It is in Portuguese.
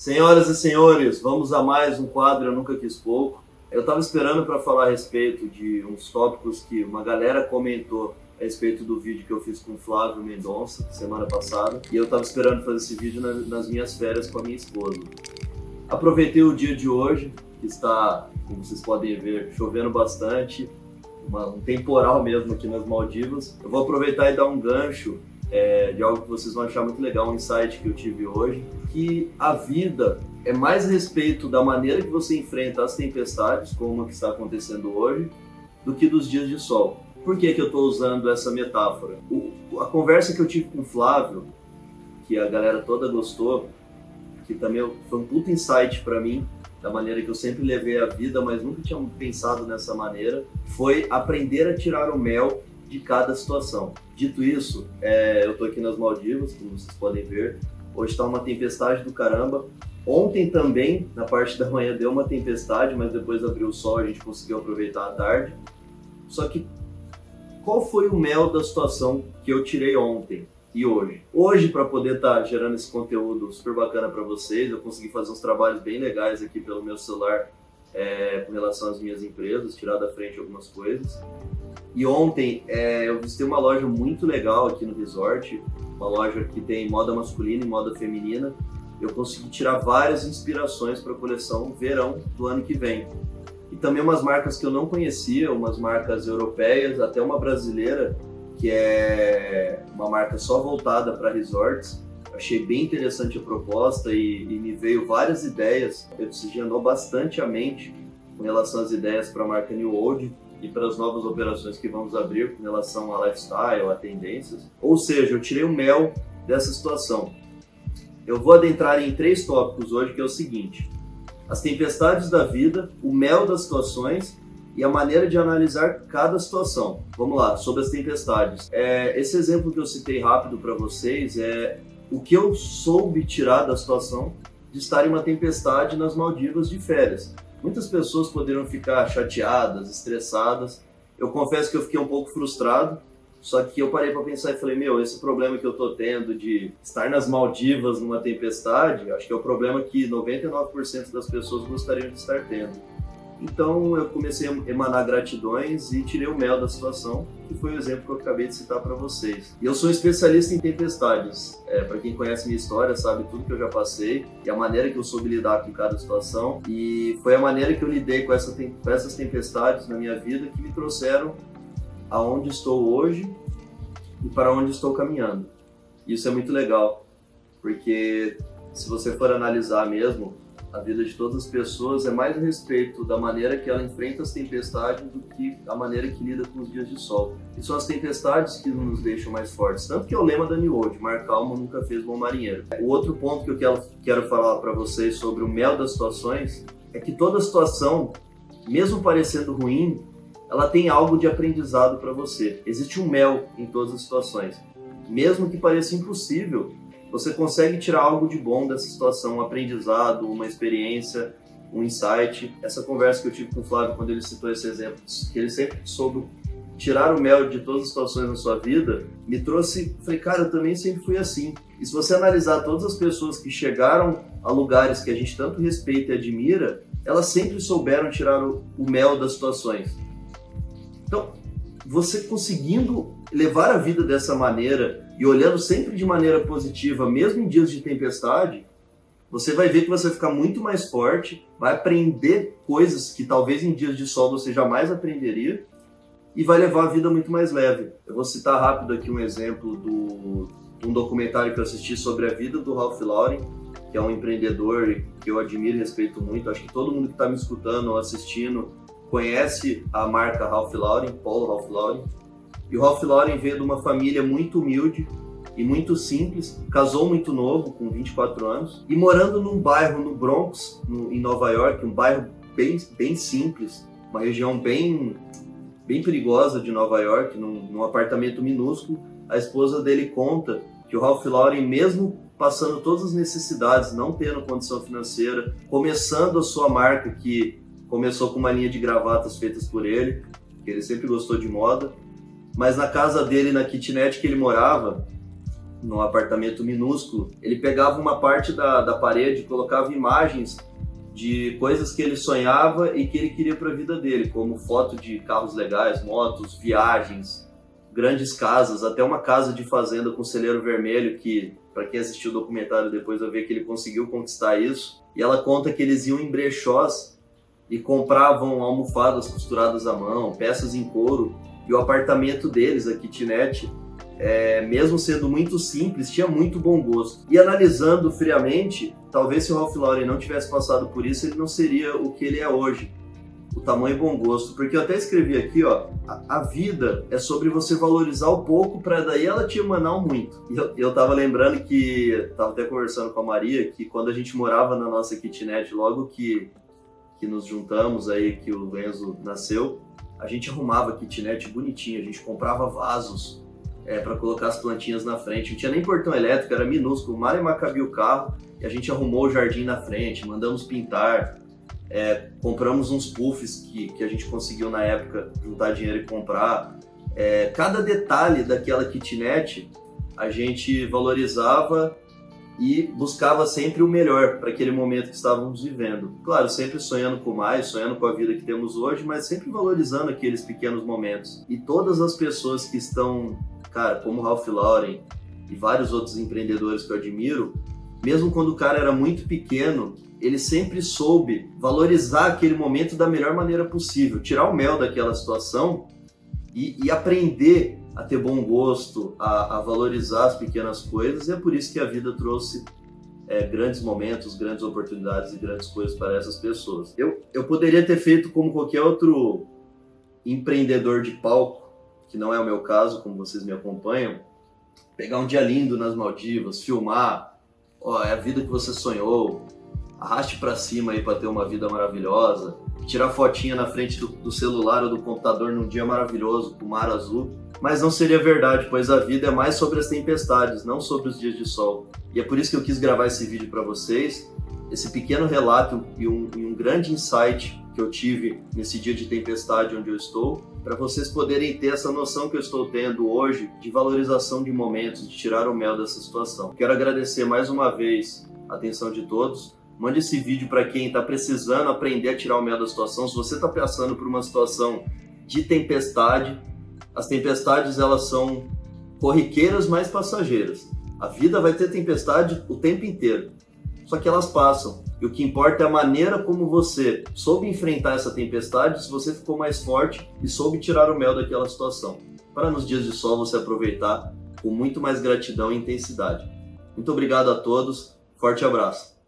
Senhoras e senhores, vamos a mais um quadro Eu Nunca Quis Pouco. Eu estava esperando para falar a respeito de uns tópicos que uma galera comentou a respeito do vídeo que eu fiz com o Flávio Mendonça semana passada. E eu estava esperando fazer esse vídeo nas minhas férias com a minha esposa. Aproveitei o dia de hoje, que está, como vocês podem ver, chovendo bastante, uma, um temporal mesmo aqui nas Maldivas. Eu vou aproveitar e dar um gancho é, de algo que vocês vão achar muito legal, um insight que eu tive hoje, que a vida é mais respeito da maneira que você enfrenta as tempestades, como a que está acontecendo hoje, do que dos dias de sol. Por que, que eu estou usando essa metáfora? O, a conversa que eu tive com o Flávio, que a galera toda gostou, que também foi um puto insight para mim, da maneira que eu sempre levei a vida, mas nunca tinha pensado nessa maneira, foi aprender a tirar o mel de cada situação. Dito isso, é, eu estou aqui nas Maldivas, como vocês podem ver. Hoje está uma tempestade do caramba. Ontem também, na parte da manhã, deu uma tempestade, mas depois abriu o sol, a gente conseguiu aproveitar a tarde. Só que qual foi o mel da situação que eu tirei ontem? e hoje. Hoje, para poder estar tá gerando esse conteúdo super bacana para vocês, eu consegui fazer uns trabalhos bem legais aqui pelo meu celular é, com relação às minhas empresas, tirar da frente algumas coisas. E ontem é, eu visitei uma loja muito legal aqui no resort, uma loja que tem moda masculina e moda feminina. Eu consegui tirar várias inspirações para a coleção verão do ano que vem. E também umas marcas que eu não conhecia, umas marcas europeias, até uma brasileira que é uma marca só voltada para resorts. Achei bem interessante a proposta e, e me veio várias ideias. Eu oxigenou bastante a mente com relação às ideias para a marca New Old e para as novas operações que vamos abrir com relação a lifestyle, a tendências. Ou seja, eu tirei o mel dessa situação. Eu vou adentrar em três tópicos hoje, que é o seguinte: as tempestades da vida, o mel das situações e a maneira de analisar cada situação. Vamos lá, sobre as tempestades. É, esse exemplo que eu citei rápido para vocês é o que eu soube tirar da situação de estar em uma tempestade nas Maldivas de férias. Muitas pessoas poderiam ficar chateadas, estressadas. Eu confesso que eu fiquei um pouco frustrado, só que eu parei para pensar e falei: meu, esse problema que eu tô tendo de estar nas Maldivas numa tempestade, acho que é o problema que 99% das pessoas gostariam de estar tendo. Então eu comecei a emanar gratidões e tirei o mel da situação, que foi o exemplo que eu acabei de citar para vocês. E eu sou especialista em tempestades. É, para quem conhece minha história, sabe tudo que eu já passei e a maneira que eu soube lidar com cada situação. E foi a maneira que eu lidei com, essa, com essas tempestades na minha vida que me trouxeram aonde estou hoje e para onde estou caminhando. Isso é muito legal, porque se você for analisar mesmo, a vida de todas as pessoas é mais a respeito da maneira que ela enfrenta as tempestades do que a maneira que lida com os dias de sol. E são as tempestades que nos deixam mais fortes. Tanto que é o lema da New World, mar calmo nunca fez bom marinheiro. O outro ponto que eu quero, quero falar para vocês sobre o mel das situações é que toda situação, mesmo parecendo ruim, ela tem algo de aprendizado para você. Existe um mel em todas as situações. Mesmo que pareça impossível, você consegue tirar algo de bom dessa situação, um aprendizado, uma experiência, um insight. Essa conversa que eu tive com o Flávio quando ele citou esse exemplo, que ele sempre soube tirar o mel de todas as situações na sua vida, me trouxe, falei, cara, eu também sempre fui assim. E se você analisar todas as pessoas que chegaram a lugares que a gente tanto respeita e admira, elas sempre souberam tirar o, o mel das situações. Então, você conseguindo levar a vida dessa maneira e olhando sempre de maneira positiva, mesmo em dias de tempestade, você vai ver que você vai ficar muito mais forte, vai aprender coisas que talvez em dias de sol você jamais aprenderia e vai levar a vida muito mais leve. Eu vou citar rápido aqui um exemplo do, de um documentário que eu assisti sobre a vida do Ralph Lauren, que é um empreendedor que eu admiro e respeito muito. Acho que todo mundo que está me escutando ou assistindo conhece a marca Ralph Lauren, Paulo Ralph Lauren. E o Ralph Lauren veio de uma família muito humilde e muito simples, casou muito novo, com 24 anos, e morando num bairro no Bronx, no, em Nova York, um bairro bem, bem simples, uma região bem, bem perigosa de Nova York, num, num apartamento minúsculo. A esposa dele conta que o Ralph Lauren, mesmo passando todas as necessidades, não tendo condição financeira, começando a sua marca, que começou com uma linha de gravatas feitas por ele, que ele sempre gostou de moda, mas na casa dele, na kitnet que ele morava, num apartamento minúsculo, ele pegava uma parte da, da parede, colocava imagens de coisas que ele sonhava e que ele queria para a vida dele, como foto de carros legais, motos, viagens, grandes casas, até uma casa de fazenda com celeiro vermelho que, para quem assistiu o documentário depois vai ver que ele conseguiu conquistar isso. E ela conta que eles iam em brechós e compravam almofadas costuradas à mão, peças em couro, e o apartamento deles, a kitnet, é, mesmo sendo muito simples, tinha muito bom gosto. E analisando friamente, talvez se o Ralph Lauren não tivesse passado por isso, ele não seria o que ele é hoje. O tamanho e bom gosto, porque eu até escrevi aqui, ó, a, a vida é sobre você valorizar o pouco para daí ela te emanar muito. E eu, eu tava lembrando que, tava até conversando com a Maria, que quando a gente morava na nossa kitnet, logo que, que nos juntamos aí, que o Enzo nasceu, a gente arrumava kitnet bonitinha, a gente comprava vasos, é, para colocar as plantinhas na frente. Não tinha nem portão elétrico, era minúsculo. O Mário cabia o carro e a gente arrumou o jardim na frente, mandamos pintar, é, compramos uns puffs que, que a gente conseguiu na época juntar dinheiro e comprar. É, cada detalhe daquela kitnet a gente valorizava e buscava sempre o melhor para aquele momento que estávamos vivendo. Claro, sempre sonhando com mais, sonhando com a vida que temos hoje, mas sempre valorizando aqueles pequenos momentos. E todas as pessoas que estão cara, como Ralph Lauren e vários outros empreendedores que eu admiro, mesmo quando o cara era muito pequeno, ele sempre soube valorizar aquele momento da melhor maneira possível, tirar o mel daquela situação e, e aprender a ter bom gosto, a, a, valorizar as pequenas coisas, e é por isso que a vida trouxe é, grandes momentos, grandes oportunidades e grandes coisas para essas pessoas. Eu, eu poderia ter feito como qualquer outro empreendedor de palco, que não é o meu caso, como vocês me acompanham, pegar um dia lindo nas Maldivas, filmar, ó, é a vida que você sonhou, arraste para cima aí para ter uma vida maravilhosa, tirar fotinha na frente do, do, celular ou do computador num dia maravilhoso, com mar azul. Mas não seria verdade, pois a vida é mais sobre as tempestades, não sobre os dias de sol. E é por isso que eu quis gravar esse vídeo para vocês, esse pequeno relato e um, e um grande insight que eu tive nesse dia de tempestade onde eu estou, para vocês poderem ter essa noção que eu estou tendo hoje de valorização de momentos, de tirar o mel dessa situação. Quero agradecer mais uma vez a atenção de todos. Mande esse vídeo para quem está precisando aprender a tirar o mel da situação. Se você está passando por uma situação de tempestade, as tempestades elas são corriqueiras, mas passageiras. A vida vai ter tempestade o tempo inteiro só que elas passam. E o que importa é a maneira como você soube enfrentar essa tempestade, se você ficou mais forte e soube tirar o mel daquela situação. Para nos dias de sol você aproveitar com muito mais gratidão e intensidade. Muito obrigado a todos, forte abraço.